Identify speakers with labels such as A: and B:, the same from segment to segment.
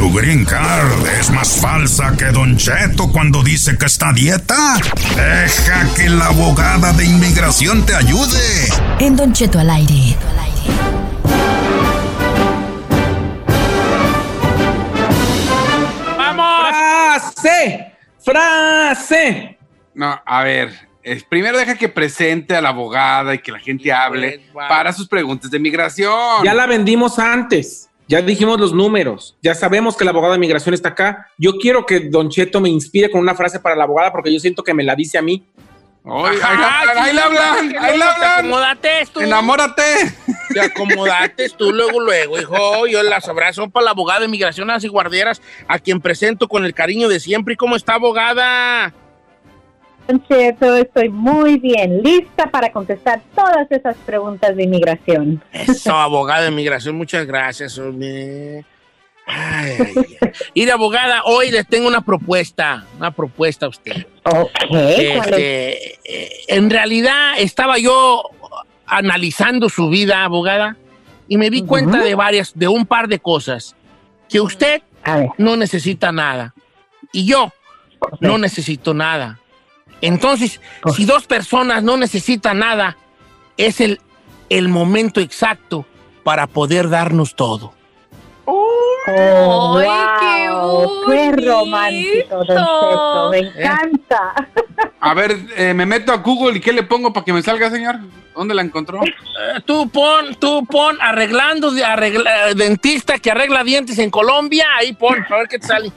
A: ¿Tu green card es más falsa que Don Cheto cuando dice que está a dieta? Deja que la abogada de inmigración te ayude.
B: En Don Cheto al aire.
C: ¡Vamos! ¡Frase! ¡Frase!
D: No, a ver, primero deja que presente a la abogada y que la gente hable
C: Pues,
D: para sus preguntas de migración.
C: Ya la vendimos antes. Ya dijimos los números. Ya sabemos que la abogada de migración está acá. Yo quiero que Don Cheto me inspire con una frase para la abogada porque yo siento que me la dice a mí.
D: Ay,
E: Ajá,
D: ahí, la- ahí hablan, ahí
E: te
D: hablan.
E: Acomodates tú.
D: Enamórate.
E: Te acomodates tú luego, luego, hijo. Yo las abrazo para la abogada de migraciones y guarderas, a quien presento con el cariño de siempre. ¿Y cómo está, abogada?
F: Cheto, estoy muy bien, lista para contestar todas esas preguntas de inmigración.
E: Eso, abogada de migración, muchas gracias, hombre. Ay, ay, ay. Mire, abogada, hoy les tengo una propuesta, una propuesta a usted.
F: Ok.
E: Este, eh, en realidad estaba yo analizando su vida, abogada, y me di cuenta de varias, de un par de cosas. Que usted no necesita nada y yo no necesito nada. Entonces, si dos personas no necesitan nada, es el, el momento exacto para poder darnos todo.
F: Oh,
B: ¡Ay,
F: wow,
B: qué
F: qué
B: bonito!
F: romántico, Don Cheto, me encanta.
D: A ver, eh, me meto a Google y ¿qué le pongo para que me salga, señor? ¿Dónde la encontró?
E: Eh, tú pon, tú pon arreglando, de- arregla- eh, dentista que arregla dientes en Colombia, ahí pon, a ver qué te sale.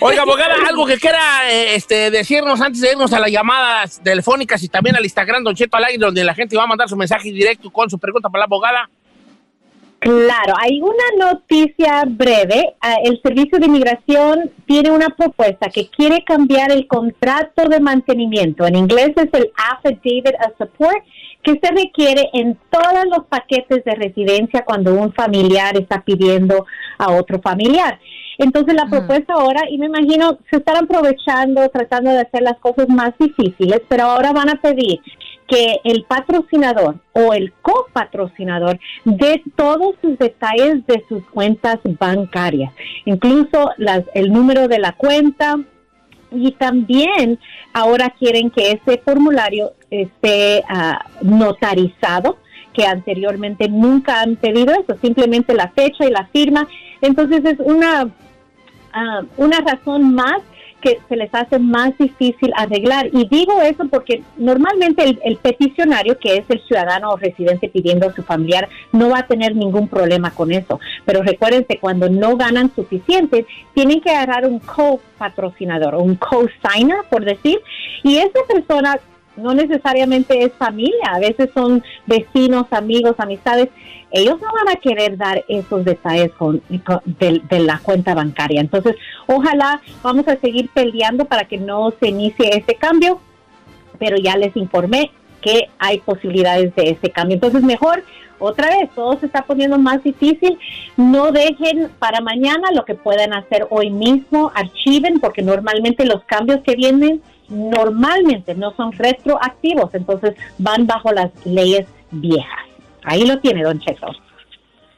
E: Oiga, abogada, algo que quiera eh, este, decirnos antes de irnos a las llamadas telefónicas y también al Instagram Don Cheto al aire, donde la gente va a mandar su mensaje directo con su pregunta para la abogada.
F: Claro, hay una noticia breve. Ah, El Servicio de Inmigración tiene una propuesta que quiere cambiar el contrato de mantenimiento. En inglés es el Affidavit of Support, que se requiere en todos los paquetes de residencia cuando un familiar está pidiendo a otro familiar. Entonces la propuesta ahora, y me imagino, se están aprovechando, tratando de hacer las cosas más difíciles, pero ahora van a pedir que el patrocinador o el copatrocinador dé todos sus detalles de sus cuentas bancarias, incluso las, el número de la cuenta, y también ahora quieren que ese formulario esté ah, notarizado, que anteriormente nunca han pedido eso, simplemente la fecha y la firma. Entonces es una, ah, una razón más que se les hace más difícil arreglar. Y digo eso porque normalmente el, peticionario, que es el ciudadano o residente pidiendo a su familiar, no va a tener ningún problema con eso. Pero recuérdense, cuando no ganan suficiente, tienen que agarrar un co-patrocinador un co-signer, por decir, y esa persona no necesariamente es familia, a veces son vecinos, amigos, amistades. Ellos no van a querer dar esos detalles con, con- de, de la cuenta bancaria. Entonces, ojalá vamos a seguir peleando para que no se inicie este cambio, pero ya les informé que hay posibilidades de este cambio. Entonces, mejor, otra vez, todo se está poniendo más difícil. No dejen para mañana lo que puedan hacer hoy mismo, archiven, porque normalmente los cambios que vienen normalmente no son retroactivos, entonces van bajo las leyes viejas. Ahí lo tiene, don Cheto.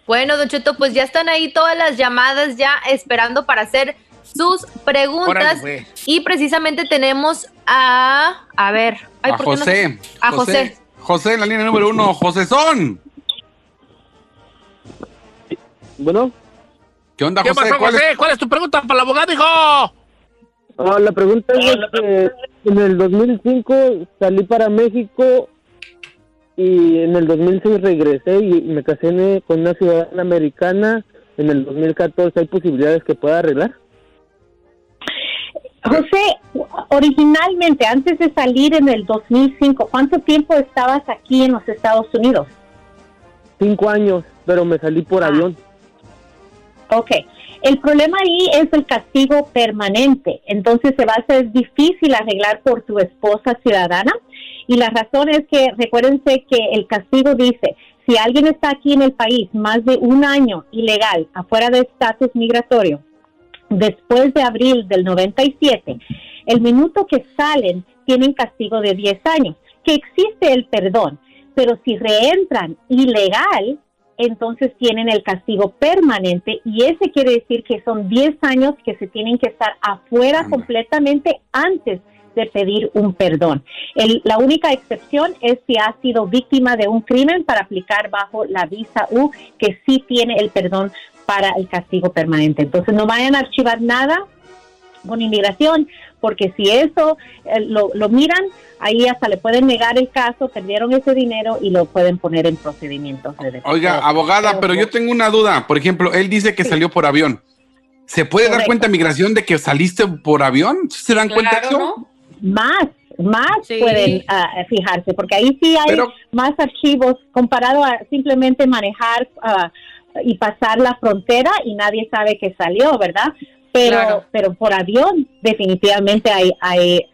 B: Bueno, Don Cheto, pues ya están ahí todas las llamadas ya esperando para hacer sus preguntas.
E: Órale.
B: Y precisamente tenemos a. A ver. ay,
D: a
B: ¿por qué no-
D: José.
B: A José.
D: José en la línea número uno. José Son.
G: Bueno,
D: ¿Qué onda,
E: ¿Qué
D: José?
E: pasó,
D: ¿Cuál es-
E: José? ¿Cuál es tu pregunta para la abogada, hijo?
G: Ah, la pregunta es que en el 2005 salí para México y en el 2006 regresé y me casé con una ciudadana americana. En el 2014 hay posibilidades que pueda arreglar.
F: José, originalmente, antes de salir en el 2005, ¿cuánto tiempo estabas aquí en los Estados Unidos?
G: Cinco años, pero me salí por avión.
F: Ok, el problema ahí es el castigo permanente, entonces se va a hacer difícil arreglar por tu esposa ciudadana. Y la razón es que recuérdense que el castigo dice, si alguien está aquí en el país más de un año ilegal, afuera de estatus migratorio, después de abril del 97, el minuto que salen tienen castigo de 10 años, que existe el perdón, pero si reentran ilegal, entonces tienen el castigo permanente y ese quiere decir que son 10 años que se tienen que estar afuera completamente antes de pedir un perdón. El- la única excepción es si ha sido víctima de un crimen para aplicar bajo la visa U, que sí tiene el perdón para el castigo permanente. Entonces no vayan a archivar nada con inmigración, porque si eso eh, lo, lo miran, ahí hasta le pueden negar el caso, perdieron ese dinero y lo pueden poner en procedimientos de deporte.
D: Oiga, abogada, pero yo tengo una duda. Por ejemplo, él dice que salió por avión. ¿Se puede dar cuenta migración de que saliste por avión? ¿Sí ¿Se dan cuenta de eso?
F: Más, más
B: Sí.
F: pueden ah, fijarse, porque ahí sí hay
D: Pero-
F: más archivos comparado a simplemente manejar ah, y pasar la frontera y nadie sabe que salió, ¿verdad? Pero,
B: Claro.
F: pero por avión definitivamente hay, hay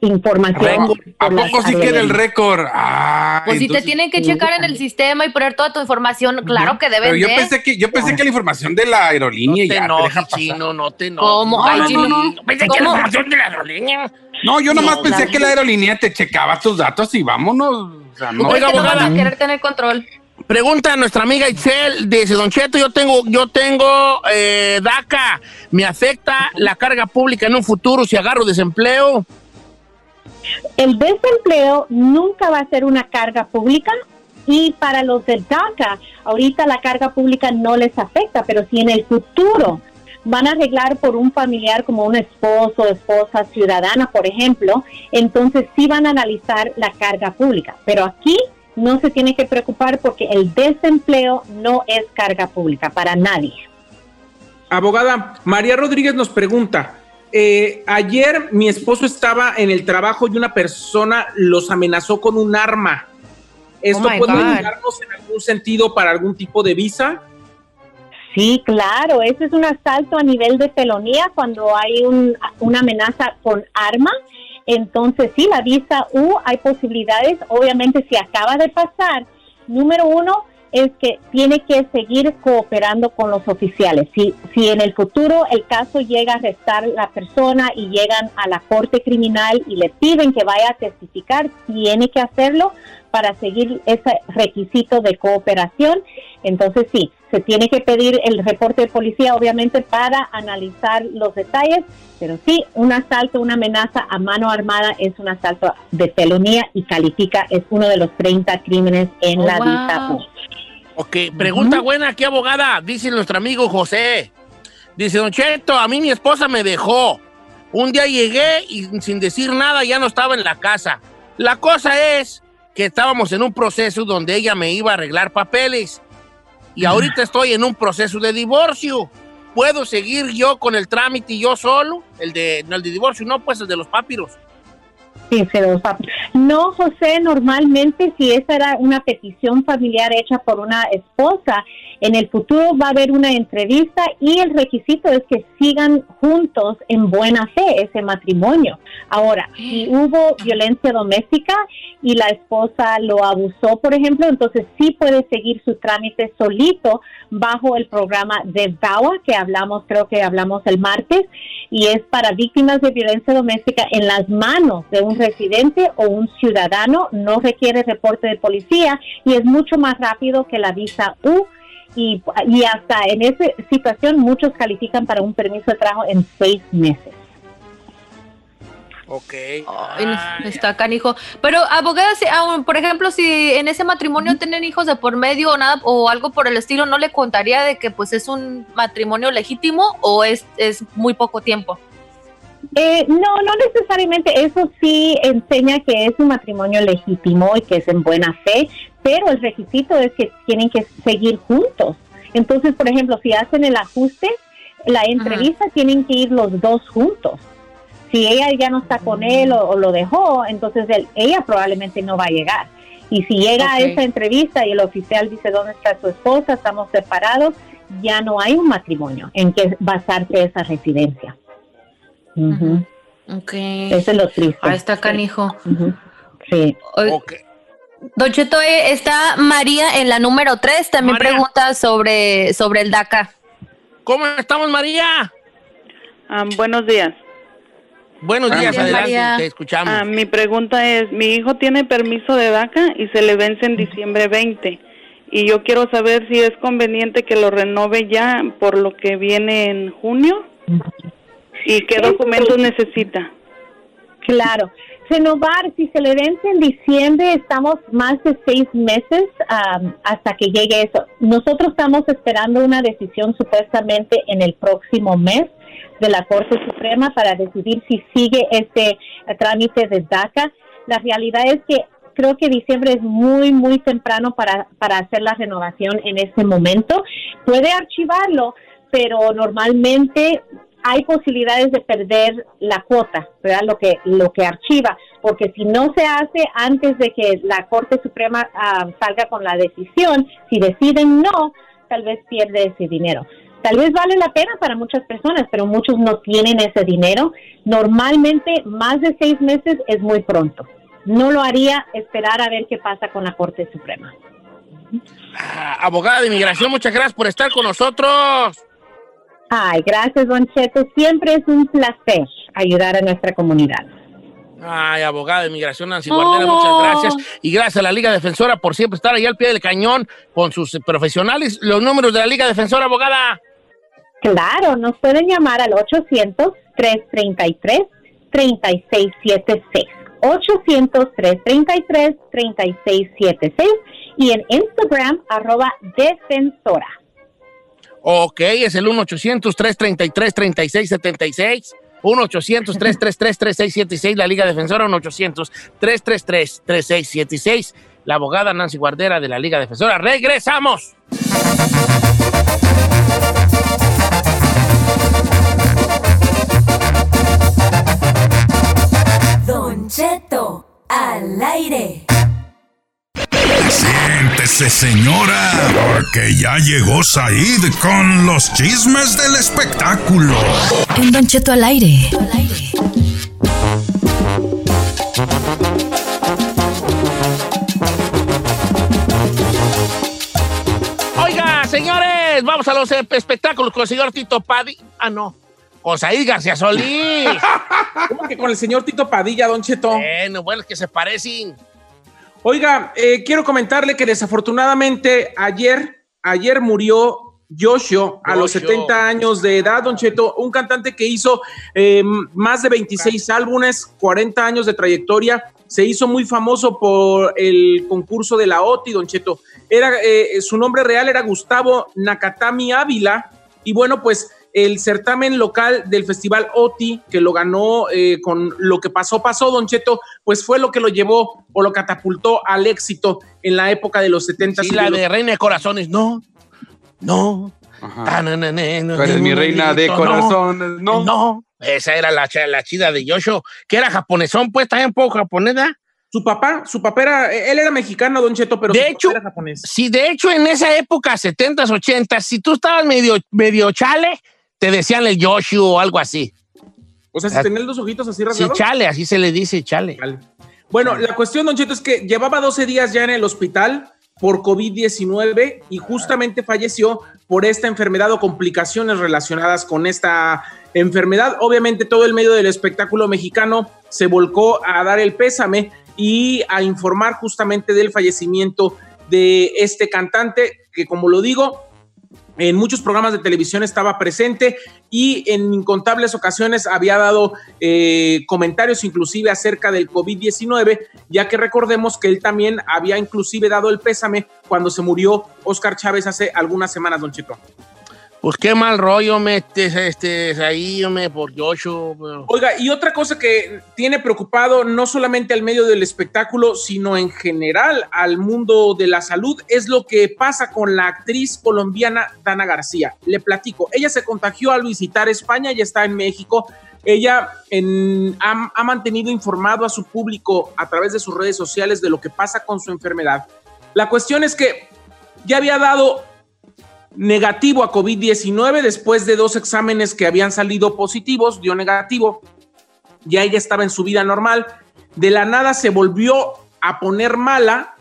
F: información.
D: ¿A poco sí quiere el récord? Ah,
B: Pues si te tienen que checar en el sistema y poner toda tu información, claro que deben
D: Pero yo
B: de.
D: pensé que yo pensé que la información de la aerolínea
E: No te
D: ya te
E: enojes,
D: deja pasar.
E: chino, no te enojes.
B: ¿Cómo?
E: No,
B: Ay,
E: no,
B: chino.
E: no, no. Pensé que
B: ¿Cómo?
E: la información de la aerolínea.
D: No, yo nomás
B: No,
D: pensé
B: la-
D: que la aerolínea te checaba tus datos y vámonos. O sea,
B: ¿Tú
D: no.
E: Oiga,
B: que no van
E: abogada.
B: a querer tener control?
E: Pregunta a nuestra amiga Itzel, dice Don Cheto, yo tengo, yo tengo eh, DACA, ¿me afecta la carga pública en un futuro si agarro desempleo?
F: El desempleo nunca va a ser una carga pública y para los de DACA, ahorita la carga pública no les afecta, pero si en el futuro van a arreglar por un familiar como un esposo, esposa, ciudadana, por ejemplo, entonces sí van a analizar la carga pública. Pero aquí no se tiene que preocupar porque el desempleo no es carga pública para nadie.
C: Abogada, María Rodríguez nos pregunta, eh, ayer mi esposo estaba en el trabajo y una persona los amenazó con un arma. ¿Esto
B: Oh
C: puede ayudarnos en algún sentido para algún tipo de visa?
F: Sí, claro, eso es un asalto a nivel de felonía cuando hay un- una amenaza con arma. Entonces, sí, la visa U hay posibilidades. Obviamente, si acaba de pasar, número uno es que tiene que seguir cooperando con los oficiales. Si, si en el futuro el caso llega a arrestar la persona y llegan a la corte criminal y le piden que vaya a testificar, tiene que hacerlo para seguir ese requisito de cooperación. Entonces sí, se tiene que pedir el reporte de policía obviamente para analizar los detalles, pero sí, un asalto, una amenaza a mano armada es un asalto de felonía y califica, es uno de los 30 crímenes en
B: Oh,
F: la
B: wow.
E: Ok, pregunta buena aquí, abogada, dice nuestro amigo José. Dice, Don Cheto, a mí mi esposa me dejó. Un día llegué y sin decir nada ya no estaba en la casa. La cosa es que estábamos en un proceso donde ella me iba a arreglar papeles. Y ahorita estoy en un proceso de divorcio. ¿Puedo seguir yo con el trámite yo solo? El de, no el de divorcio, no, pues el de los papiros.
F: Va- No, José, normalmente si esa era una petición familiar hecha por una esposa, en el futuro va a haber una entrevista y el requisito es que sigan juntos en buena fe ese matrimonio. Ahora, si hubo violencia doméstica y la esposa lo abusó, por ejemplo, entonces sí puede seguir su trámite solito bajo el programa de VAWA que hablamos, creo que hablamos el martes, y es para víctimas de violencia doméstica en las manos de un residente o un ciudadano, no requiere reporte de policía y es mucho más rápido que la visa U. Y, y hasta en esa situación muchos califican para un permiso de trabajo en seis meses.
E: Ok.
B: Ay, está canijo. Pero, abogada, si, por ejemplo, si en ese matrimonio tienen hijos de por medio o nada o algo por el estilo, ¿no le contaría de que pues es un matrimonio legítimo o es, es muy poco tiempo?
F: Eh, no, no necesariamente. Eso sí enseña que es un matrimonio legítimo y que es en buena fe, pero el requisito es que tienen que seguir juntos. Entonces, por ejemplo, si hacen el ajuste, la entrevista tienen que ir los dos juntos. Si ella ya no está con él o, o lo dejó, entonces él- ella probablemente no va a llegar. Y si llega a esa entrevista y el oficial dice dónde está su esposa, estamos separados, ya no hay un matrimonio en que basarse esa residencia. Ujú.
B: Ok.
F: Eso es lo triste.
B: Ahí está canijo.
F: Sí.
B: Oy-
E: Ok.
B: Don Cheto, eh, está María en la número 3, también
E: María.
B: pregunta sobre, sobre el DACA.
E: ¿Cómo estamos, María?
H: Ah, buenos días.
E: Buenos
D: Buenos
E: días,
B: días,
E: adelante,
B: María.
E: te escuchamos.
H: Ah, mi pregunta es, mi hijo tiene permiso de DACA y se le vence en diciembre 20 y yo quiero saber si es conveniente que lo renove ya por lo que viene en junio y qué documentos necesita.
F: Claro. Renovar, si se le vence en diciembre, estamos más de seis meses um, hasta que llegue eso. Nosotros estamos esperando una decisión supuestamente en el próximo mes de la Corte Suprema para decidir si sigue este trámite de DACA. La realidad es que creo que diciembre es muy, muy temprano para, para hacer la renovación en este momento. Puede archivarlo, pero normalmente hay posibilidades de perder la cuota, ¿verdad? Lo que, lo que archiva, porque si no se hace antes de que la Corte Suprema ah, salga con la decisión, si deciden no, tal vez pierde ese dinero. Tal vez vale la pena para muchas personas, pero muchos no tienen ese dinero. Normalmente más de seis meses es muy pronto. No lo haría esperar a ver qué pasa con la Corte Suprema.
E: Ah, abogada de inmigración, muchas gracias por estar con nosotros.
F: Ay, gracias, Don Cheto. Siempre es un placer ayudar a nuestra comunidad.
E: Ay, abogada de inmigración Nancy Guardera, muchas gracias. Y gracias a la Liga Defensora por siempre estar ahí al pie del cañón con sus profesionales. Los números de la Liga Defensora, abogada.
F: Claro, nos pueden llamar al 800-333-3676. 800-333-3676 y en Instagram, arroba defensora.
E: Ok, es el 1-800-333-3676. 1-800-333-3676, la Liga Defensora, 1-800-333-3676, la abogada Nancy Guardera de la Liga Defensora. ¡Regresamos!
I: Don Cheto, al aire.
A: Siéntese, señora, porque ya llegó Said con los chismes del espectáculo.
I: En Don Cheto al aire.
E: Oiga, señores, vamos a los espectáculos con el señor Tito Padilla. Ah, no. Con Said García Solís.
C: ¿Cómo que con el señor Tito Padilla, Don Cheto?
E: bueno, bueno, es que se parecen.
C: Oiga, eh, quiero comentarle que desafortunadamente ayer, ayer murió Yoshio a los
E: Yoshio.
C: 70 años de edad, Don Cheto, un cantante que hizo eh, más de 26 álbumes, 40 años de trayectoria, se hizo muy famoso por el concurso de la OTI, Don Cheto. Era, eh, su nombre real era Gustavo Nakatami Ávila, y bueno, pues el certamen local del festival OTI, que lo ganó eh, con lo que pasó, pasó, Don Cheto, pues fue lo que lo llevó o lo catapultó al éxito en la época de los 70
E: Sí, la de Reina de Corazones, no. No.
D: Ajá.
E: Ah, no, no, no, no,
D: Tú eres mi reina de corazones, ¿no?
E: No. Esa era la, la chida de Yoshio, que era japonesón, pues también un poco japonesa.
C: Su papá, su papá era, él era mexicano, Don Cheto, pero
E: De
C: su
E: hecho-
C: papá era japonés.
E: Sí, de hecho, en esa época, 70s, 80s, si tú estabas medio, medio chale, te decían el Yoshio o algo así.
C: O sea, si tenía los ojitos así
E: Sí,
C: rasgados.
E: chale, así se le dice, chale.
C: Bueno, la cuestión, Don Cheto, es que llevaba 12 días ya en el hospital por COVID-19 y justamente falleció por esta enfermedad o complicaciones relacionadas con esta enfermedad. Obviamente todo el medio del espectáculo mexicano se volcó a dar el pésame y a informar justamente del fallecimiento de este cantante que, como lo digo, en muchos programas de televisión estaba presente y en incontables ocasiones había dado eh, comentarios inclusive acerca del COVID-19, ya que recordemos que él también había inclusive dado el pésame cuando se murió Oscar Chávez hace algunas semanas, don Chito.
E: Pues qué mal rollo metes este, ahí, hombre, por pero-
C: Oiga, y otra cosa que tiene preocupado no solamente al medio del espectáculo, sino en general al mundo de la salud, es lo que pasa con la actriz colombiana Dana García. Le platico, ella se contagió al visitar España y está en México. Ella en- ha, ha mantenido informado a su público a través de sus redes sociales de lo que pasa con su enfermedad. La cuestión es que ya había dado negativo a COVID-19 después de dos exámenes que habían salido positivos, dio negativo, ya ella estaba en su vida normal, de la nada se volvió a poner mala,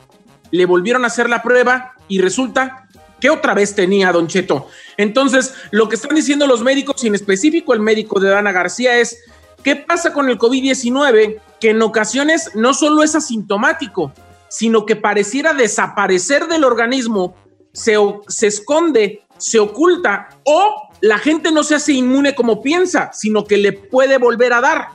C: le volvieron a hacer la prueba y resulta que otra vez tenía Don Cheto. Entonces, lo que están diciendo los médicos y en específico el médico de Dana García es, ¿qué pasa con el COVID-19? Que en ocasiones no solo es asintomático, sino que pareciera desaparecer del organismo, se, se esconde, se oculta o la gente no se hace inmune como piensa, sino que le puede volver a dar.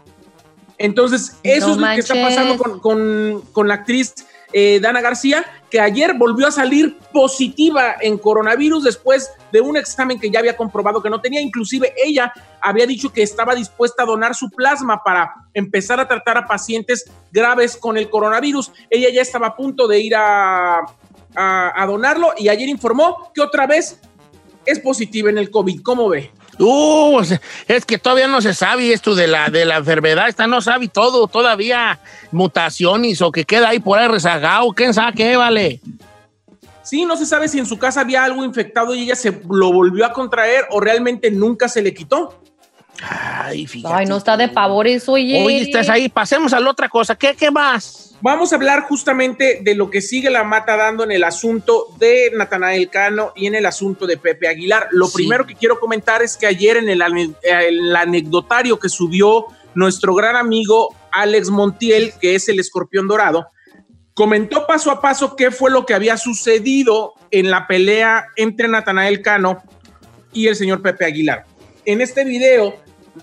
C: Entonces, eso
B: No
C: es lo que está pasando con, con- con la actriz eh, Dana García, que ayer volvió a salir positiva en coronavirus después de un examen que ya había comprobado que no tenía. Inclusive ella había dicho que estaba dispuesta a donar su plasma para empezar a tratar a pacientes graves con el coronavirus. Ella ya estaba a punto de ir a, a- a donarlo y ayer informó que otra vez es positiva en el COVID. ¿Cómo ve?
E: Uh, es que todavía no se sabe esto de la, de la enfermedad, esta no sabe todo, todavía mutaciones o que queda ahí por ahí rezagado, quién sabe qué, vale.
C: Sí, no se sabe si en su casa había algo infectado y ella se lo volvió a contraer o realmente nunca se le quitó.
E: Ay, fíjate.
B: Ay, no está de pavor eso, oye.
E: Oye, estás ahí, pasemos a la otra cosa, ¿qué, qué más?
C: Vamos a hablar justamente de lo que sigue la mata dando en el asunto de Natanael Cano y en el asunto de Pepe Aguilar. Lo
E: Sí.
C: primero que quiero comentar es que ayer en el, ane- el anecdotario que subió nuestro gran amigo Alex Montiel, que es el escorpión dorado, comentó paso a paso qué fue lo que había sucedido en la pelea entre Natanael Cano y el señor Pepe Aguilar. En este video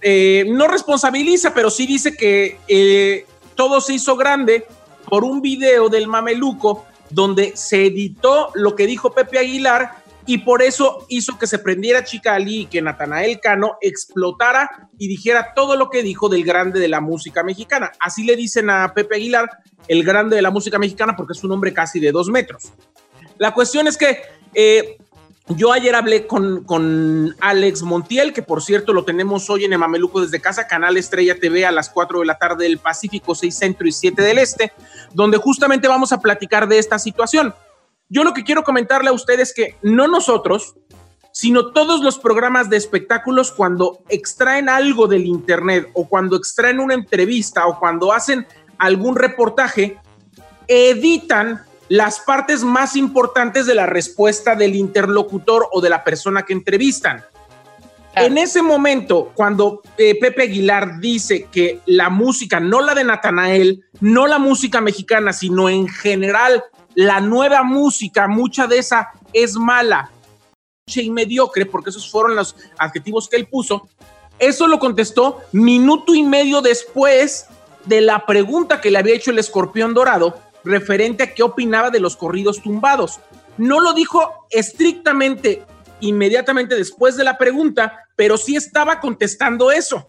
C: eh, no responsabiliza, pero sí dice que eh, todo se hizo grande por un video del mameluco donde se editó lo que dijo Pepe Aguilar y por eso hizo que se prendiera Chicali y que Natanael Cano explotara y dijera todo lo que dijo del grande de la música mexicana. Así le dicen a Pepe Aguilar, el grande de la música mexicana, porque es un hombre casi de dos metros. La cuestión es que eh, yo ayer hablé con, con Alex Montiel, que por cierto lo tenemos hoy en el Mameluco desde casa, Canal Estrella TV a las 4 de la tarde del Pacífico, 6 Centro y 7 del Este, donde justamente vamos a platicar de esta situación. Yo lo que quiero comentarle a ustedes es que no nosotros, sino todos los programas de espectáculos cuando extraen algo del Internet o cuando extraen una entrevista o cuando hacen algún reportaje, editan las partes más importantes de la respuesta del interlocutor o de la persona que entrevistan.
B: Claro.
C: En ese momento, cuando eh, Pepe Aguilar dice que la música, no la de Natanael, no la música mexicana, sino en general la nueva música, mucha de esa es mala y mediocre, porque esos fueron los adjetivos que él puso, eso lo contestó minuto y medio después de la pregunta que le había hecho el escorpión dorado referente a qué opinaba de los corridos tumbados. No lo dijo estrictamente inmediatamente después de la pregunta, pero sí estaba contestando eso.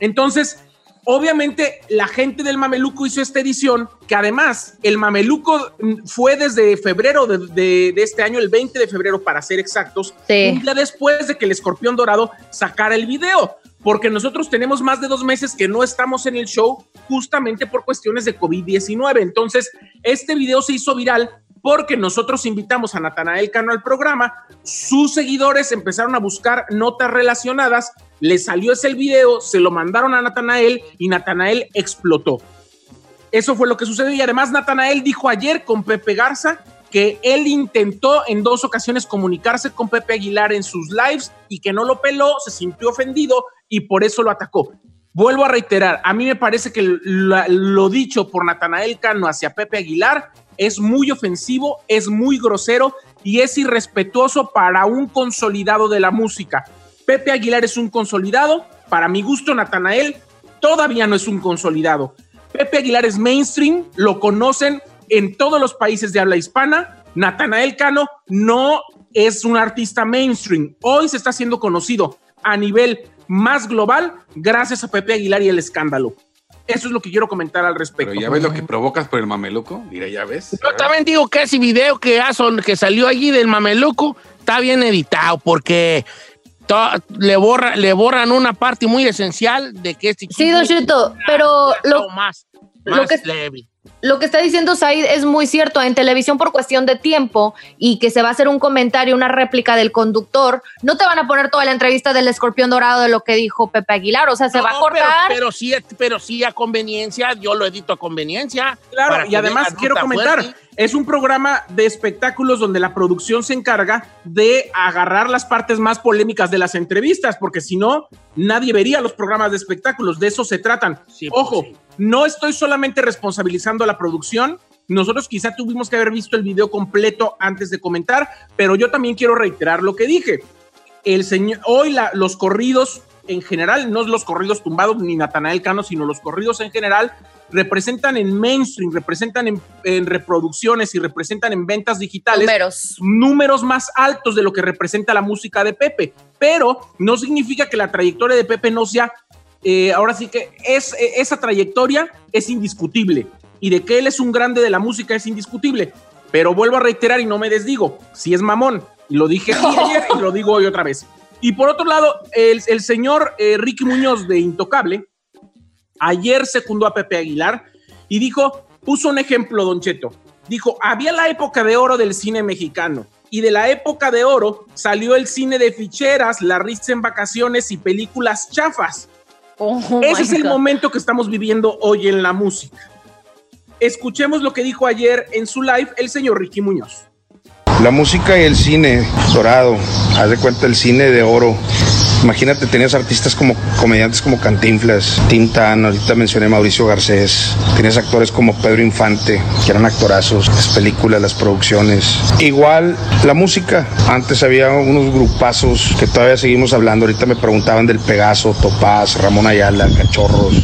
C: Entonces, obviamente la gente del Mameluco hizo esta edición, que además el Mameluco fue desde febrero de, de- de este año, el 20 de febrero para ser exactos,
B: Sí.
C: un día después de que el escorpión dorado sacara el video, porque nosotros tenemos más de dos meses que no estamos en el show justamente por cuestiones de COVID-19. Entonces, este video se hizo viral porque nosotros invitamos a Natanael Cano al programa, sus seguidores empezaron a buscar notas relacionadas, le salió ese video, se lo mandaron a Natanael y Natanael explotó. Eso fue lo que sucedió y además Natanael dijo ayer con Pepe Garza que él intentó en dos ocasiones comunicarse con Pepe Aguilar en sus lives y que no lo peló, se sintió ofendido y por eso lo atacó. Vuelvo a reiterar, a mí me parece que lo, dicho por Natanael Cano hacia Pepe Aguilar es muy ofensivo, es muy grosero y es irrespetuoso para un consolidado de la música. Pepe Aguilar es un consolidado, para mi gusto Natanael todavía no es un consolidado. Pepe Aguilar es mainstream, lo conocen en todos los países de habla hispana. Natanael Cano no es un artista mainstream. Hoy se está haciendo conocido a nivel más global gracias a Pepe Aguilar y el escándalo. Eso es lo que quiero comentar al respecto.
D: Pero ya ves lo que provocas por el mameluco. Mira, ya ves.
E: Yo también digo que ese video que, hazo- que salió allí del mameluco está bien editado porque to- le, borra, le borran una parte muy esencial de que este
B: Sí, Don Cheto, pero lo,
E: más,
B: lo
E: más
B: que-
E: leve.
B: Lo que está diciendo Said es muy cierto. En televisión, por cuestión de tiempo y que se va a hacer un comentario, una réplica del conductor, no te van a poner toda la entrevista del escorpión dorado de lo que dijo Pepe Aguilar. O sea, se va a cortar.
E: Pero, pero sí, pero sí a conveniencia, yo lo edito a conveniencia.
C: Claro, y además quiero comentar,
E: fuerte.
C: es un programa de espectáculos donde la producción se encarga de agarrar las partes más polémicas de las entrevistas, porque si no, nadie vería los programas de espectáculos, de eso se tratan.
E: Sí, pues,
C: Ojo,
E: sí.
C: no estoy solamente responsabilizando a la producción, Nosotros quizá tuvimos que haber visto el video completo antes de comentar, pero yo también quiero reiterar lo que dije. El señor, hoy la- los corridos en general, no los corridos tumbados ni Natanael Cano, sino los corridos en general, representan en mainstream, representan en, en reproducciones y representan en ventas digitales
B: Números.
C: números más altos de lo que representa la música de Pepe, pero no significa que la trayectoria de Pepe no sea, eh, ahora sí que es, eh, esa trayectoria es indiscutible y de que él es un grande de la música es indiscutible, pero vuelvo a reiterar y no me desdigo, si es mamón, y lo dije ayer y lo digo hoy otra vez. Y por otro lado, el, el señor eh, Ricky Muñoz de Intocable, ayer secundó a Pepe Aguilar y dijo, puso un ejemplo, Don Cheto. Dijo, había la época de oro del cine mexicano y de la época de oro salió el cine de ficheras, la risa en vacaciones y películas chafas.
B: Oh
C: Ese es el momento que estamos viviendo hoy en la música. Escuchemos lo que dijo ayer en su live el señor Ricky Muñoz.
J: La música y el cine dorado, haz de cuenta el cine de oro. Imagínate, tenías artistas como comediantes como Cantinflas, Tintan, ahorita mencioné Mauricio Garcés, tenías actores como Pedro Infante, que eran actorazos, las películas, las producciones. Igual la música, antes había unos grupazos que todavía seguimos hablando, ahorita me preguntaban del Pegaso, Topaz, Ramón Ayala, Cachorros,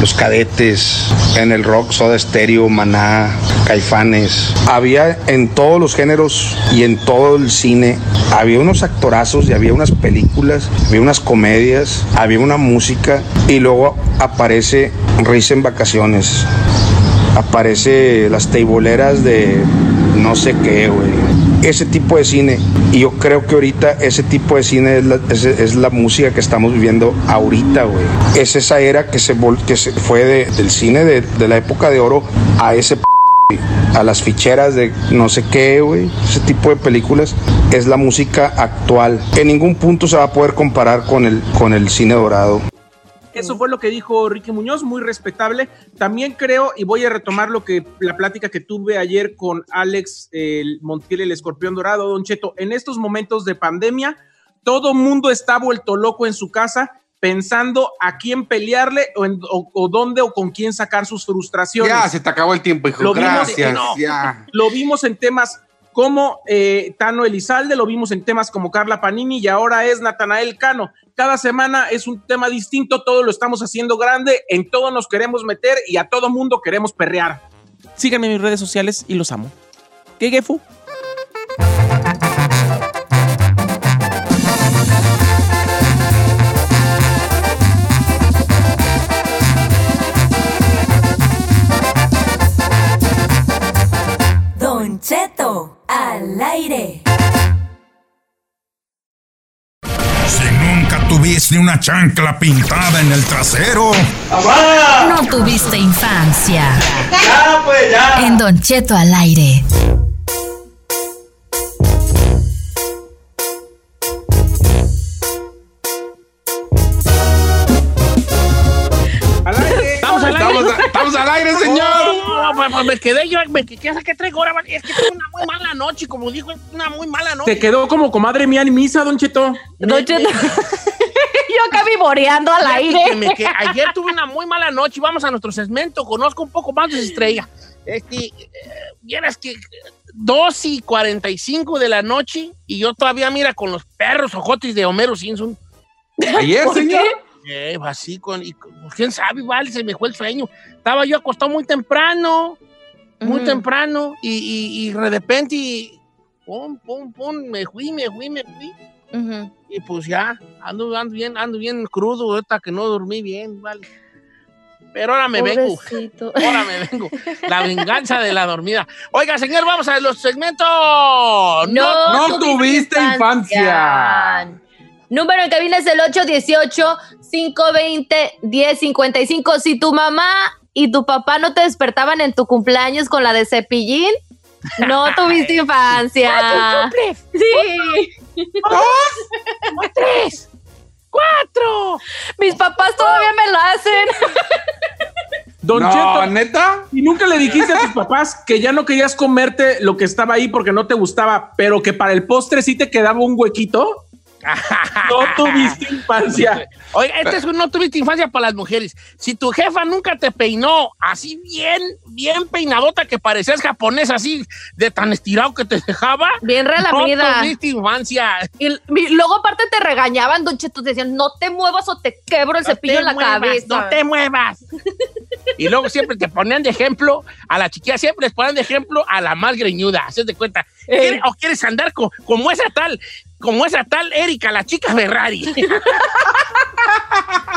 J: los cadetes, en el rock, Soda Stereo, Maná, Caifanes. Había en todos los géneros y en todo el cine, había unos actorazos y había unas películas, había unas comedias, había una música y luego aparece Risa en Vacaciones. Aparece las teiboleras de no sé qué, güey. Ese tipo de cine. Y yo creo que ahorita ese tipo de cine es la, es, la música que estamos viviendo ahorita, güey. Es esa era que se, que se fue de- del cine de, de la época de oro a ese p- a las ficheras de no sé qué, güey. Ese tipo de películas es la música actual. En ningún punto se va a poder comparar con el, con el cine dorado.
C: Eso fue lo que dijo Ricky Muñoz, muy respetable. También creo, y voy a retomar lo que la plática que tuve ayer con Alex el Montiel, el escorpión dorado, Don Cheto, en estos momentos de pandemia, todo mundo está vuelto loco en su casa pensando a quién pelearle o, en- o- o dónde o con quién sacar sus frustraciones.
D: Ya, se te acabó el tiempo, hijo.
C: Lo vimos-
D: Gracias.
C: no.
D: Ya.
C: Lo vimos en temas como eh, Tano Elizalde, lo vimos en temas como Carla Panini y ahora es Natanael Cano. Cada semana es un tema distinto, todo lo estamos haciendo grande, en todo nos queremos meter y a todo mundo queremos perrear.
K: Síganme en mis redes sociales y los amo. ¿Qué, Gefu?
A: Nunca tuviste una chancla pintada en el trasero,
I: No tuviste infancia.
L: Ya, pues ya.
I: En Don Cheto al aire.
E: ¿Estamos al aire?
D: Estamos, a- estamos al aire, señor.
E: No, pues, pues, me quedé yo, me quedé, ¿qué traigo ahora? Es que tuve una muy mala noche, como dijo, es una muy mala noche.
C: Se quedó como comadre mía en misa, Don Cheto.
B: Don Cheto. Yo acá vivoreando al aire.
E: que- ayer tuve una muy mala noche. Vamos a nuestro segmento. Conozco un poco más de estrella. Este, eh, vieras que 2 y 45 de la noche y yo todavía, mira, con los perros ojotes de Homero Simpson.
D: Ayer,
B: ¿Por
D: señor.
E: Eh, así con, y quién sabe, vale, se me fue el sueño. Estaba yo acostado muy temprano, muy temprano, y, y, y de repente, y pum, pum, pum, me fui, me fui, me fui. Y pues ya, ando, ando bien, ando bien crudo, ahorita que no dormí bien, vale. Pero ahora me vengo, ahora me vengo. La venganza de la dormida. Oiga, señor, vamos a los segmentos.
B: No,
D: no tuviste infancia.
B: Número en cabina es el 818-520-1055. Si tu mamá y tu papá no te despertaban en tu cumpleaños con la de cepillín, no tuviste infancia. Sí.
E: ¡Tres! ¡Cuatro!
B: Mis papás todavía me lo hacen.
C: Don
D: no,
C: Cheto,
D: neta.
C: ¿y nunca le dijiste a tus papás que ya no querías comerte lo que estaba ahí porque no te gustaba, pero que para el postre sí te quedaba un huequito? No tuviste infancia.
E: Oiga, este es un no tuviste infancia para las mujeres. Si tu jefa nunca te peinó así bien, bien peinadota que parecías japonés, así de tan estirado que te dejaba.
B: Bien relamida.
E: No tuviste infancia.
B: Y, y luego aparte te regañaban, Don Cheto, te decían, no te muevas o te quebro el
E: No
B: cepillo en la
E: muevas,
B: cabeza.
E: No te muevas. y luego siempre te ponían de ejemplo a la chiquilla, siempre les ponían de ejemplo a la más greñuda. Haces de cuenta. ¿Quieres- ¿O quieres andar co- como esa tal, como esa tal Erika, la chica Ferrari?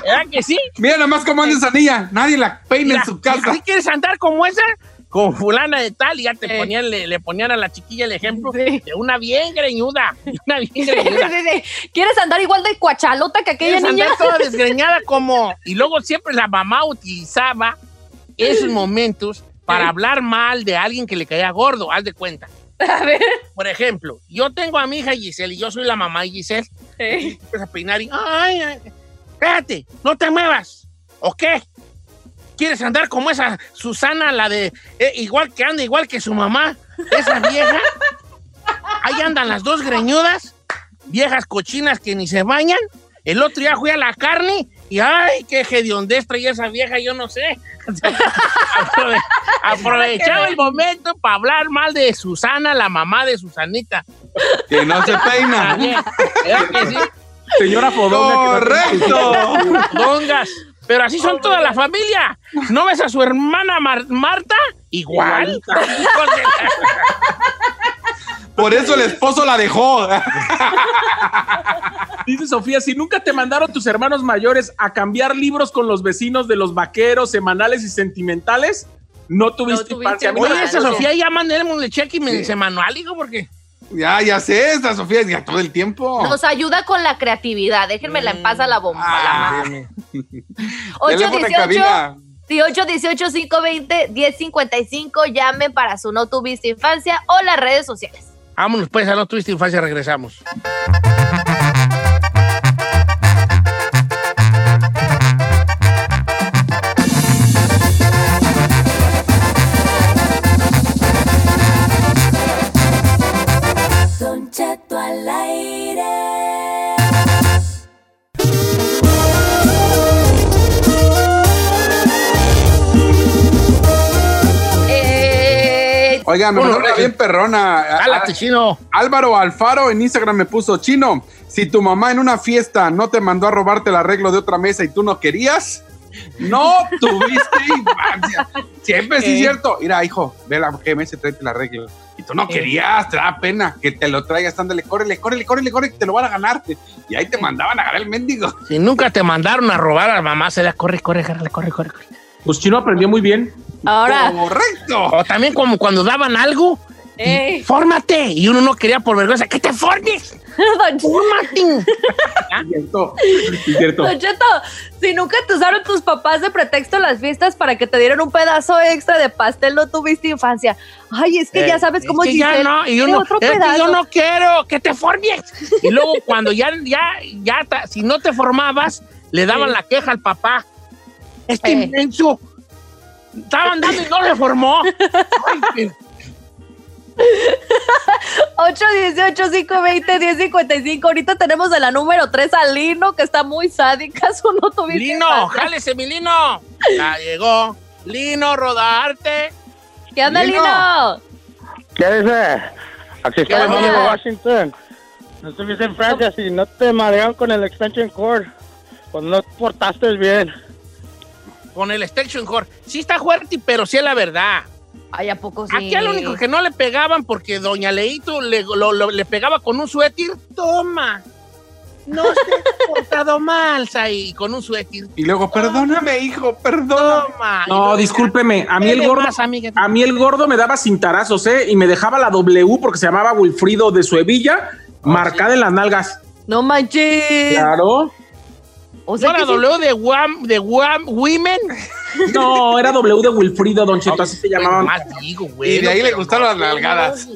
E: ¿Verdad que sí?
D: Mira nomás cómo anda esa niña. Nadie la peina en su casa.
E: ¿Sí quieres andar como esa? Con fulana de tal, y ya te ponían, le, le ponían a la chiquilla el ejemplo de una bien greñuda. Una bien greñuda.
B: sí, sí. ¿Quieres andar igual de cuachalota que aquella
E: Quieres
B: niña?
E: andar toda desgreñada como... Y luego siempre la mamá utilizaba esos momentos para hablar mal de alguien que le caía gordo, haz de cuenta.
B: A ver.
E: Por ejemplo, yo tengo a mi hija Giselle y yo soy la mamá de Giselle. Y empieza a peinar y, ay, ay, espérate, no te muevas. ¿O qué? ¿Quieres andar como esa Susana, la de, eh, igual que anda, igual que su mamá? Esa vieja. Ahí andan las dos greñudas, viejas cochinas que ni se bañan. El otro día fui a la carne y, ay, qué hediondez traía esa vieja, yo no sé. Aprove- Aprovechaba el momento para hablar mal de Susana, la mamá de Susanita.
D: Que no se peina.
E: ¿Verdad que sí?
C: Señora Fodonga.
D: Correcto.
E: Dongas. Pero así son toda la familia. ¿No ves a su hermana Mar- Marta? Igual.
D: Por eso el esposo la dejó.
C: Dice Sofía, si nunca te mandaron tus hermanos mayores a cambiar libros con los vecinos de los vaqueros, semanales y sentimentales, no tuviste, infancia. A mí me
E: Oye,
C: la-
E: esa Sofía ya mandémosle cheque y me se manual, hijo, porque.
D: Ya, ya sé, esta Sofía ya todo el tiempo.
B: Nos ayuda con la creatividad. Déjenmela en paz a la bomba. la
D: Ah, en
B: 818
D: cabina.
B: 1818-520-1055. Llamen para su no tuviste infancia o las redes sociales.
E: Vámonos, pues, a no tuviste infancia, regresamos.
B: Eh,
D: Oiga, me
E: Regio.
D: bien perrona.
E: Cálate, chino.
D: Álvaro Alfaro en Instagram me puso, chino, si tu mamá en una fiesta no te mandó a robarte el arreglo de otra mesa y tú no querías, no tuviste infancia. Siempre sí es cierto. Mira, hijo, ve la que me trae el arreglo. Y tú no querías, te da pena que te lo traigas, ándale, córrele, córrele, córrele, córrele, que te lo van a ganar. Y ahí te mandaban a ganar el mendigo.
E: Si nunca te mandaron a robar a la mamá, se la corre, corre, corre, corre, corre. corre.
C: Pues Chino aprendió muy bien.
B: ahora.
D: Correcto.
E: O también como cuando daban algo,
B: Ey.
E: fórmate. Y uno no quería por vergüenza, que te formes. Fórmate.
C: Cierto.
B: Don Cheto, si nunca te usaron tus papás de pretexto en las fiestas para que te dieran un pedazo extra de pastel, no tuviste infancia. Ay, es que ya sabes
E: Eh,
B: cómo
E: es que ya no, y uno,
B: otro
E: es que
B: pedazo.
E: yo no quiero que te formes. Y luego cuando ya, ya, ya, ta- si no te formabas, le daban
B: Sí.
E: la queja al papá. Este
B: Eh.
E: inmenso. Estaban dando y no se formó. Ay, pero-
B: 818-520-1055. Ahorita tenemos de la número 3 a Lino, que está muy sádica. Su no tuviste
E: Lino, jálese mi Lino. Ya llegó. Lino, rodarte.
B: ¿Qué onda,
E: Lino.
B: Lino?
G: ¿Qué dice? Aquí está
B: ¿Qué
G: el de? Washington. No estuviste en Francia si no te madrearon con el extension cord. Pues no portaste bien.
E: Con el extension cord. Sí está fuerte, pero sí es la verdad.
B: Ay, ¿a poco sí?
E: Aquí al único que no le pegaban porque doña Leito le, lo- lo- le pegaba con un suéter. Toma. No se ha portado mal, Sai, con un suéter.
D: Y luego, perdóname, hijo, perdóname.
E: Toma.
C: No,
E: luego-
C: discúlpeme, a mí
E: ¿Qué
C: el gordo, a mí el gordo me daba cintarazos, ¿eh? Y me dejaba la W porque se llamaba Wilfrido de Suevilla, marcada en las nalgas.
B: No manches.
C: Claro.
B: O
E: ¿No
B: sea
E: era
B: sí-
E: W de Wham, de Wham Women?
C: No, era W de Wilfrido, Don Cheto, así se llamaban.
E: Más digo, güey.
D: Y de ahí le gustaron las nalgadas.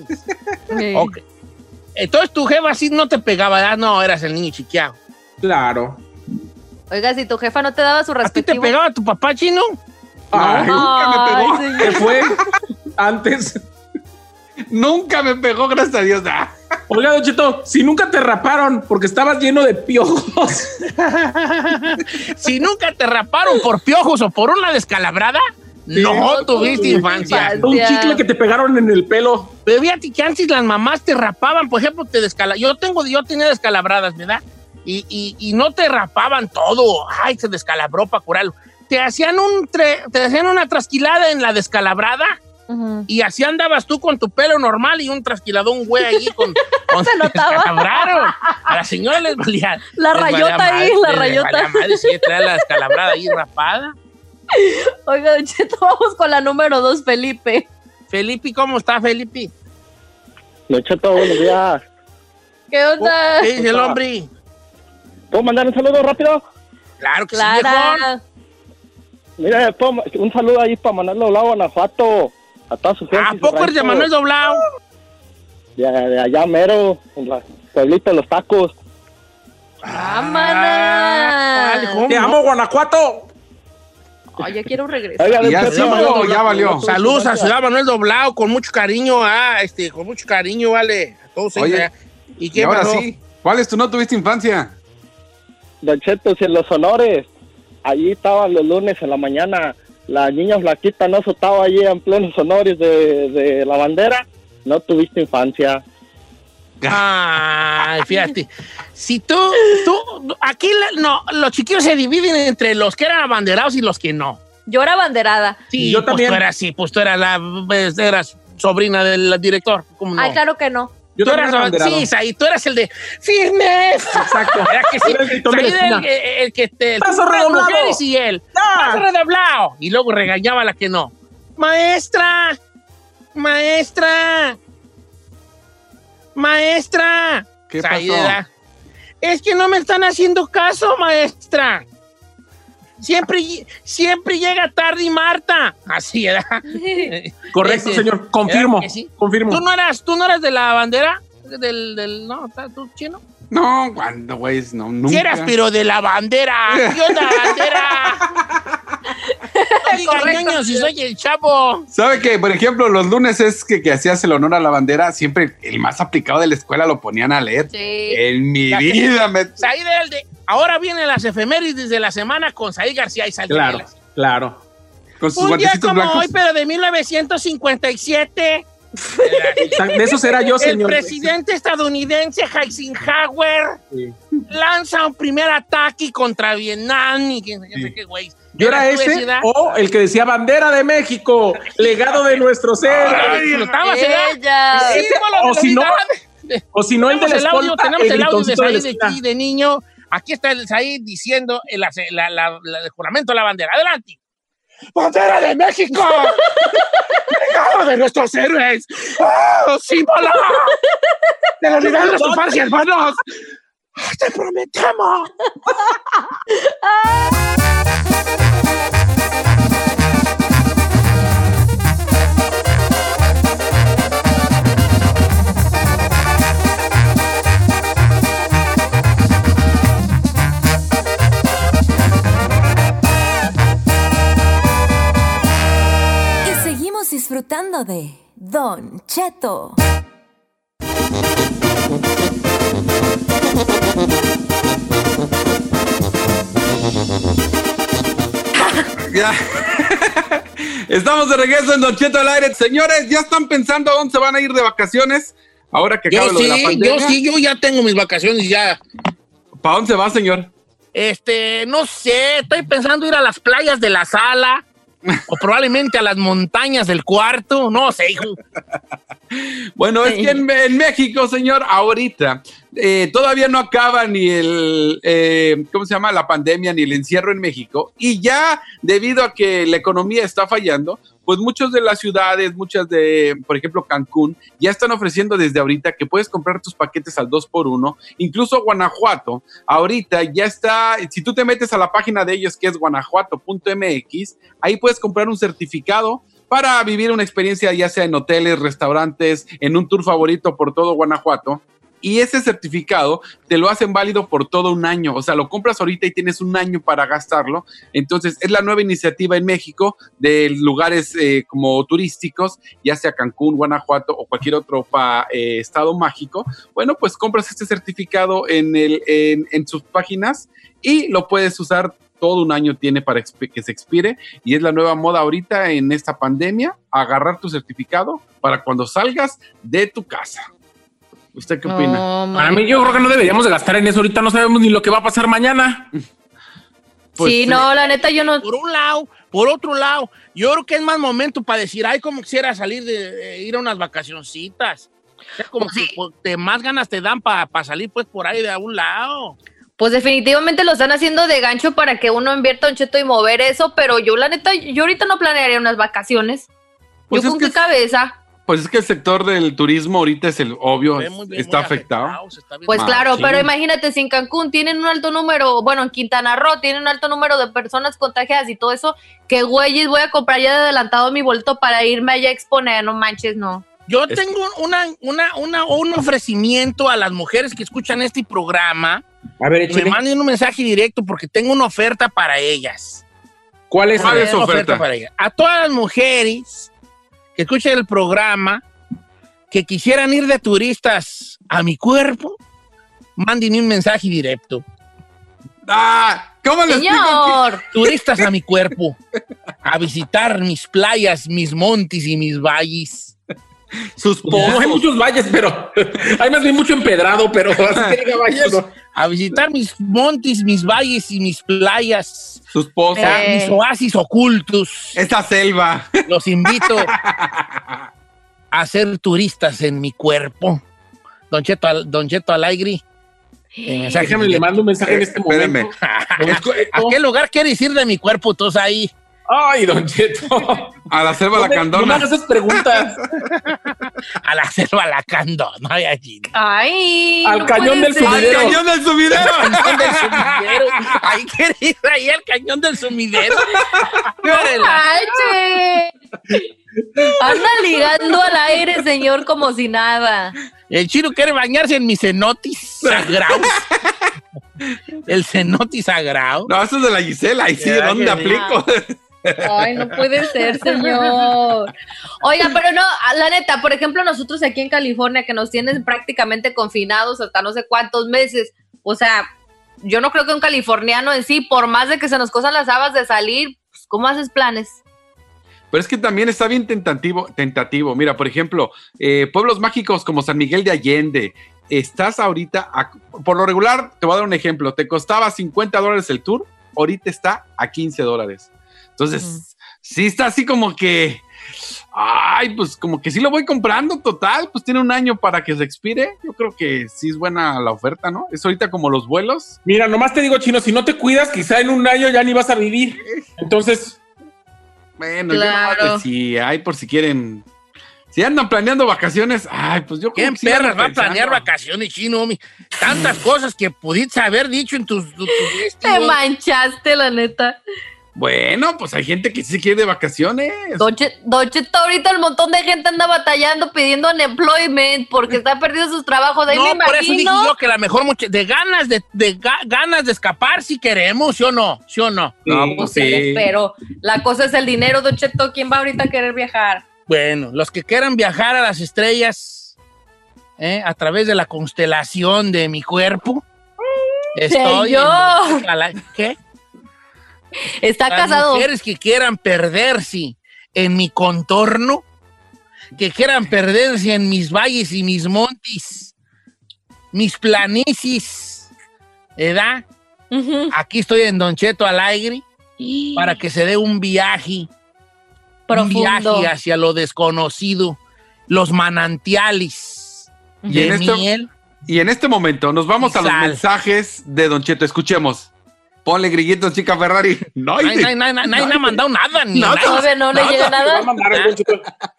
E: Ok. Entonces tu jefa sí no te pegaba, ¿verdad? No, eras el niño chiqueado.
C: Claro.
B: Oiga, si tu jefa no te daba su
E: ¿A ti te pegaba tu papá chino?
C: Ay,
D: nunca me pegó.
B: Ay,
C: ¿Qué fue? Antes.
D: Nunca me pegó, gracias a Dios. Ah.
C: Oiga, Don Cheto, si nunca te raparon porque estabas lleno de piojos.
E: si nunca te raparon por piojos o por una descalabrada, no tuviste infancia.
C: Un chicle que te pegaron en el pelo.
E: Pero fíjate que antes las mamás te rapaban, por ejemplo, te descala. Yo tengo, yo tenía descalabradas, ¿verdad? Y, y, y no te rapaban todo. Ay, se descalabró para curarlo. Te hacían un tre- te hacían una trasquilada en la descalabrada y así andabas tú con tu pelo normal y un trasquiladón güey allí con, con
B: Se notaba.
E: descalabraron. A la señora les valía.
B: La
E: les valía
B: rayota ahí,
E: madre,
B: la rayota.
E: madre, sí, la descalabrada ahí rapada.
B: Oiga, Cheto, vamos con la número dos, Felipe.
E: Felipe, ¿cómo está Felipe?
G: Don Cheto, buenos días.
B: ¿Qué onda?
E: ¿Qué dice el hombre?
G: ¿Puedo mandar un saludo rápido?
E: Claro que sí.
B: Clara.
G: Mira, ¿puedo- un saludo ahí para mandarlo a Lado Guanajuato. A toda su gente.
E: ¿A poco de Manuel Doblado?
G: De, de allá mero, en la pueblito de los tacos.
B: ¡Vámonos!
C: Te amo, Guanajuato.
B: Ay, ya quiero regresar.
G: Oiga,
D: Y ya sí, valió, ya valió.
E: Saludos a Ciudad Manuel Doblado con mucho cariño, ah, este, con mucho cariño, vale. A todos
D: Oye.
E: ¿Y
D: Y
E: qué
D: ahora
E: pasó?
D: sí, ¿cuál es tu no tuviste infancia?
G: Don Cheto, en los honores, allí estaban los lunes en la mañana, la niña flaquita no soltaba allí en plenos honores de, de la bandera, no tuviste infancia.
E: Ay, fíjate. Si tú, tú, aquí la- no, los chiquillos se dividen entre los que eran abanderados y los que no.
B: Yo era banderada.
E: Sí,
C: Yo
E: pues
C: también.
E: tú eras, sí, pues tú eras la, eras sobrina del director. ¿cómo no?
B: Ay, claro que no.
C: Yo
E: tú eras, sí, Saí, tú eras el de firme.
C: Exacto.
E: Era que sí.
C: El la
E: era
C: esquina.
E: el, el- el que te. el
C: Paso redoblado.
E: y él. Paso redoblado. Y luego regañaba a la que no. Maestra. Maestra. Maestra.
D: ¿Qué
E: Saí
D: pasó?
E: era, Es que no me están haciendo caso, maestra. Siempre, siempre llega tarde y Marta. Así era.
C: Correcto,
E: Ese.
C: señor. Confirmo.
E: Sí.
C: Confirmo.
E: ¿Tú no eras, tú no eras de la bandera? Del, del, no, ¿tú chino?
D: No, cuando, güey, no, nunca.
E: Si eras, pero de la bandera. ¿Qué onda, bandera? No digas si soy el chavo.
D: ¿Sabe que, por ejemplo, los lunes es que, que hacías el honor a la bandera? Siempre el más aplicado de la escuela lo ponían a leer.
B: Sí.
D: En mi
E: Ya que-
D: vida me...
E: Said era el de. Ahora vienen las efemérides de la semana con Said García y Said
C: Claro, claro.
D: Con sus
E: Un día como
D: blancos.
E: hoy, pero de 1957.
C: De esos era yo,
E: El
C: señor.
E: presidente estadounidense Eisenhower
C: Sí.
E: lanza un primer ataque contra Vietnam y quién sabe qué güey.
C: Yo era
E: ¿Eras tú
C: ese o el que decía bandera de México, legado de nuestro ser. O si no,
E: unidad.
C: o si no el de
E: tenemos
C: la
E: el audio,
C: escolta,
E: tenemos el, audio de de, de niño. Aquí está el Said diciendo el, ace- la, la- la- el juramento de la bandera. Adelante. ¡Bandera de México! ¡Legado de nuestros héroes! ¡Oh, símbolo! ¡De la unidad de nuestra infancia, hermanos! ¡Te prometemos!
I: disfrutando de Don Cheto.
D: Ya. Estamos de regreso en Don Cheto al aire. Señores, ¿ya están pensando a dónde se van a ir de vacaciones? Ahora que acaba
E: Yo
D: lo de la
E: sí,
D: pandemia.
E: yo sí, yo ya tengo mis vacaciones ya.
D: ¿Para dónde se va, señor?
E: Este, no sé, estoy pensando ir a las playas de la sala o probablemente a las montañas del cuarto, no sé, hijo.
D: Bueno, es que en, en México, señor, ahorita eh, todavía no acaba ni el, eh, ¿cómo se llama? La pandemia ni el encierro en México. Y ya debido a que la economía está fallando, pues muchas de las ciudades, muchas de, por ejemplo, Cancún, ya están ofreciendo desde ahorita que puedes comprar tus paquetes al 2x1. Incluso Guanajuato, ahorita ya está, si tú te metes a la página de ellos que es guanajuato.mx, ahí puedes comprar un certificado para vivir una experiencia ya sea en hoteles, restaurantes, en un tour favorito por todo Guanajuato. Y ese certificado te lo hacen válido por todo un año. O sea, lo compras ahorita y tienes un año para gastarlo. Entonces, es la nueva iniciativa en México de lugares eh, como turísticos, ya sea Cancún, Guanajuato o cualquier otro pa- eh, estado mágico. Bueno, pues compras este certificado en, en, sus páginas y lo puedes usar todo un año tiene para que se expire y es la nueva moda ahorita en esta pandemia, agarrar tu certificado para cuando salgas de tu casa. ¿Usted qué opina?
K: Para mí yo creo que no deberíamos de gastar en eso. Ahorita no sabemos ni lo que va a pasar mañana.
D: Pues
B: sí, no, la neta yo no.
E: Por un lado, por otro lado, yo creo que es más momento para decir, ay, como quisiera salir de, eh, ir a unas vacacioncitas. O sea, como que pues, te más ganas te dan para salir pues por ahí de algún lado.
B: Pues definitivamente lo están haciendo de gancho para que uno invierta un cheto y mover eso, pero yo la neta, yo ahorita no planearía unas vacaciones.
D: Pues
B: yo con qué cabeza.
D: Pues es que el sector del turismo ahorita es el obvio, está afectado.
B: Pues claro,
D: sí.
B: pero imagínate, si en Cancún tienen un alto número, bueno, en Quintana Roo tienen un alto número de personas contagiadas y todo eso, que güeyes voy a comprar ya de adelantado mi boleto para irme allá a exponer, no manches, no.
E: Yo tengo una, una, una, un ofrecimiento a las mujeres que escuchan este programa.
C: A ver,
E: que me
C: échale.
E: manden un mensaje directo porque tengo una oferta para ellas.
C: ¿Cuál es?
E: ¿Cuál
C: A
E: es
C: ver.
E: su oferta para ellas? A todas las mujeres que escuchan el programa, que quisieran ir de turistas a mi cuerpo, mándenme un mensaje directo.
D: ¡Ah! ¿Cómo les
B: Señor.
E: Turistas a mi cuerpo, a visitar mis playas, mis montes y mis valles.
D: Sus
C: No hay muchos valles, pero hay más bien mucho empedrado, pero así que diga valles, no.
E: A visitar mis montes, mis valles y mis playas.
D: Sus pozas.
B: Eh.
E: Mis oasis ocultos.
D: Esta selva.
E: Los invito a ser turistas en mi cuerpo. Don Cheto, Don Cheto eh, mensaje
C: Déjame, le mando un mensaje en este
D: Espérame.
C: momento.
E: ¿A qué lugar quieres ir de mi cuerpo? Todos ahí.
C: Ay, Don Cheto.
D: A la selva
C: No
D: la
C: me- No me
D: candona.
C: hagas esas preguntas.
E: A la selva la candona. Ay, allí.
B: Ay.
C: Al
B: no
C: cañón del
B: ser.
C: sumidero.
D: ¡Al cañón del sumidero!
E: Cañón del sumidero. Quieres ir ahí al cañón del sumidero.
B: Anda ligando al aire, señor, como si nada.
E: El chino quiere bañarse en mi cenotis sagrado. El cenotis sagrado.
D: No, eso es de la Gisela. Ahí sí, ¿dónde
E: ya,
D: aplico?
B: Ay, no puede ser, señor. Oiga, pero no, la neta, por ejemplo, nosotros aquí en California, que nos tienen prácticamente confinados hasta no sé cuántos meses, o sea, yo no creo que un californiano en sí, por más de que se nos cosan las habas de salir, pues, ¿cómo haces planes?
D: Pero es que también está bien tentativo. tentativo. Mira, por ejemplo, eh, pueblos mágicos como San Miguel de Allende. Estás ahorita, por lo regular, te voy a dar un ejemplo, te costaba 50 dólares el tour, ahorita está a 15 dólares. Entonces, sí está así como que, ay, pues como que sí lo voy comprando total, pues tiene un año para que se expire. Yo creo que sí es buena la oferta, ¿no? Es ahorita como los vuelos.
C: Mira, nomás te digo, chino, si no te cuidas, quizá en un año ya ni vas a vivir. Entonces,
D: Bueno,
B: Claro.
D: yo no si hay por si quieren, si andan planeando vacaciones, ay, pues yo creo
E: ¿Quién
D: que sí van
E: perras va a planear vacaciones, chino? mi? Tantas cosas que pudiste haber dicho en tus... tus- tus-
B: Te manchaste, la neta.
D: Bueno, pues hay gente que sí quiere de vacaciones.
B: Don Che- Don Cheto, ahorita el montón de gente anda batallando pidiendo unemployment porque está perdiendo sus trabajos. Ahí
E: No,
B: me
E: por eso dije yo que la mejor mucha- de ganas de, de ga- ganas de escapar si queremos, ¿sí o no? ¿Sí o no?
D: No,
C: Sí,
D: pues
B: Sí. Pero la cosa es el dinero, Don Cheto. ¿Quién va ahorita a querer viajar?
E: Bueno, los que quieran viajar a las estrellas ¿eh? a través de la constelación de mi cuerpo. Estoy.
B: Señor.
E: en- ¿Qué?
B: Está
E: Las
B: casado.
E: mujeres que quieran perderse en mi contorno, que quieran perderse en mis valles y mis montes, mis planicies, ¿verdad? Aquí estoy en Don Cheto Alegre para que se dé un viaje, un
B: Profundo.
E: viaje hacia lo desconocido, los manantiales
D: Y
E: de
D: en este-
E: miel.
D: Y en este momento nos vamos a los mensajes de Don Cheto. Escuchemos. Ponle grillitos, chica Ferrari. No,
E: Nadie, nadie, nadie, nadie me ha mandado nada, ni
D: Nada.
E: nada.
B: Todavía no le
D: Nada.
B: llega nada.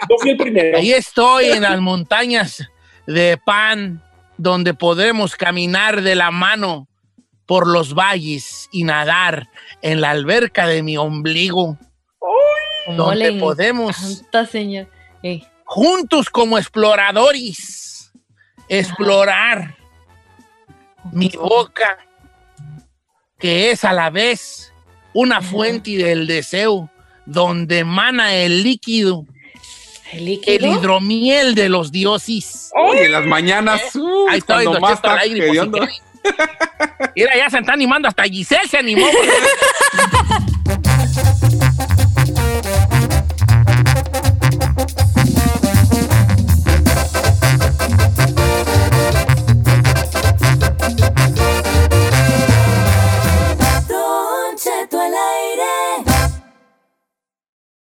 C: Yo fui el primero.
E: Ahí estoy en las montañas de pan, donde podremos caminar de la mano por los valles y nadar en la alberca de mi ombligo, donde podemos
B: señor. Eh,
E: juntos como exploradores explorar mi boca, que es a la vez una fuente del deseo donde emana el líquido,
M: el,
E: hidromiel de los dioses.
D: Oye, las mañanas, uh,
E: Ahí está,
D: cuando más está.
E: Mira, ya se está animando, hasta Giselle se animó.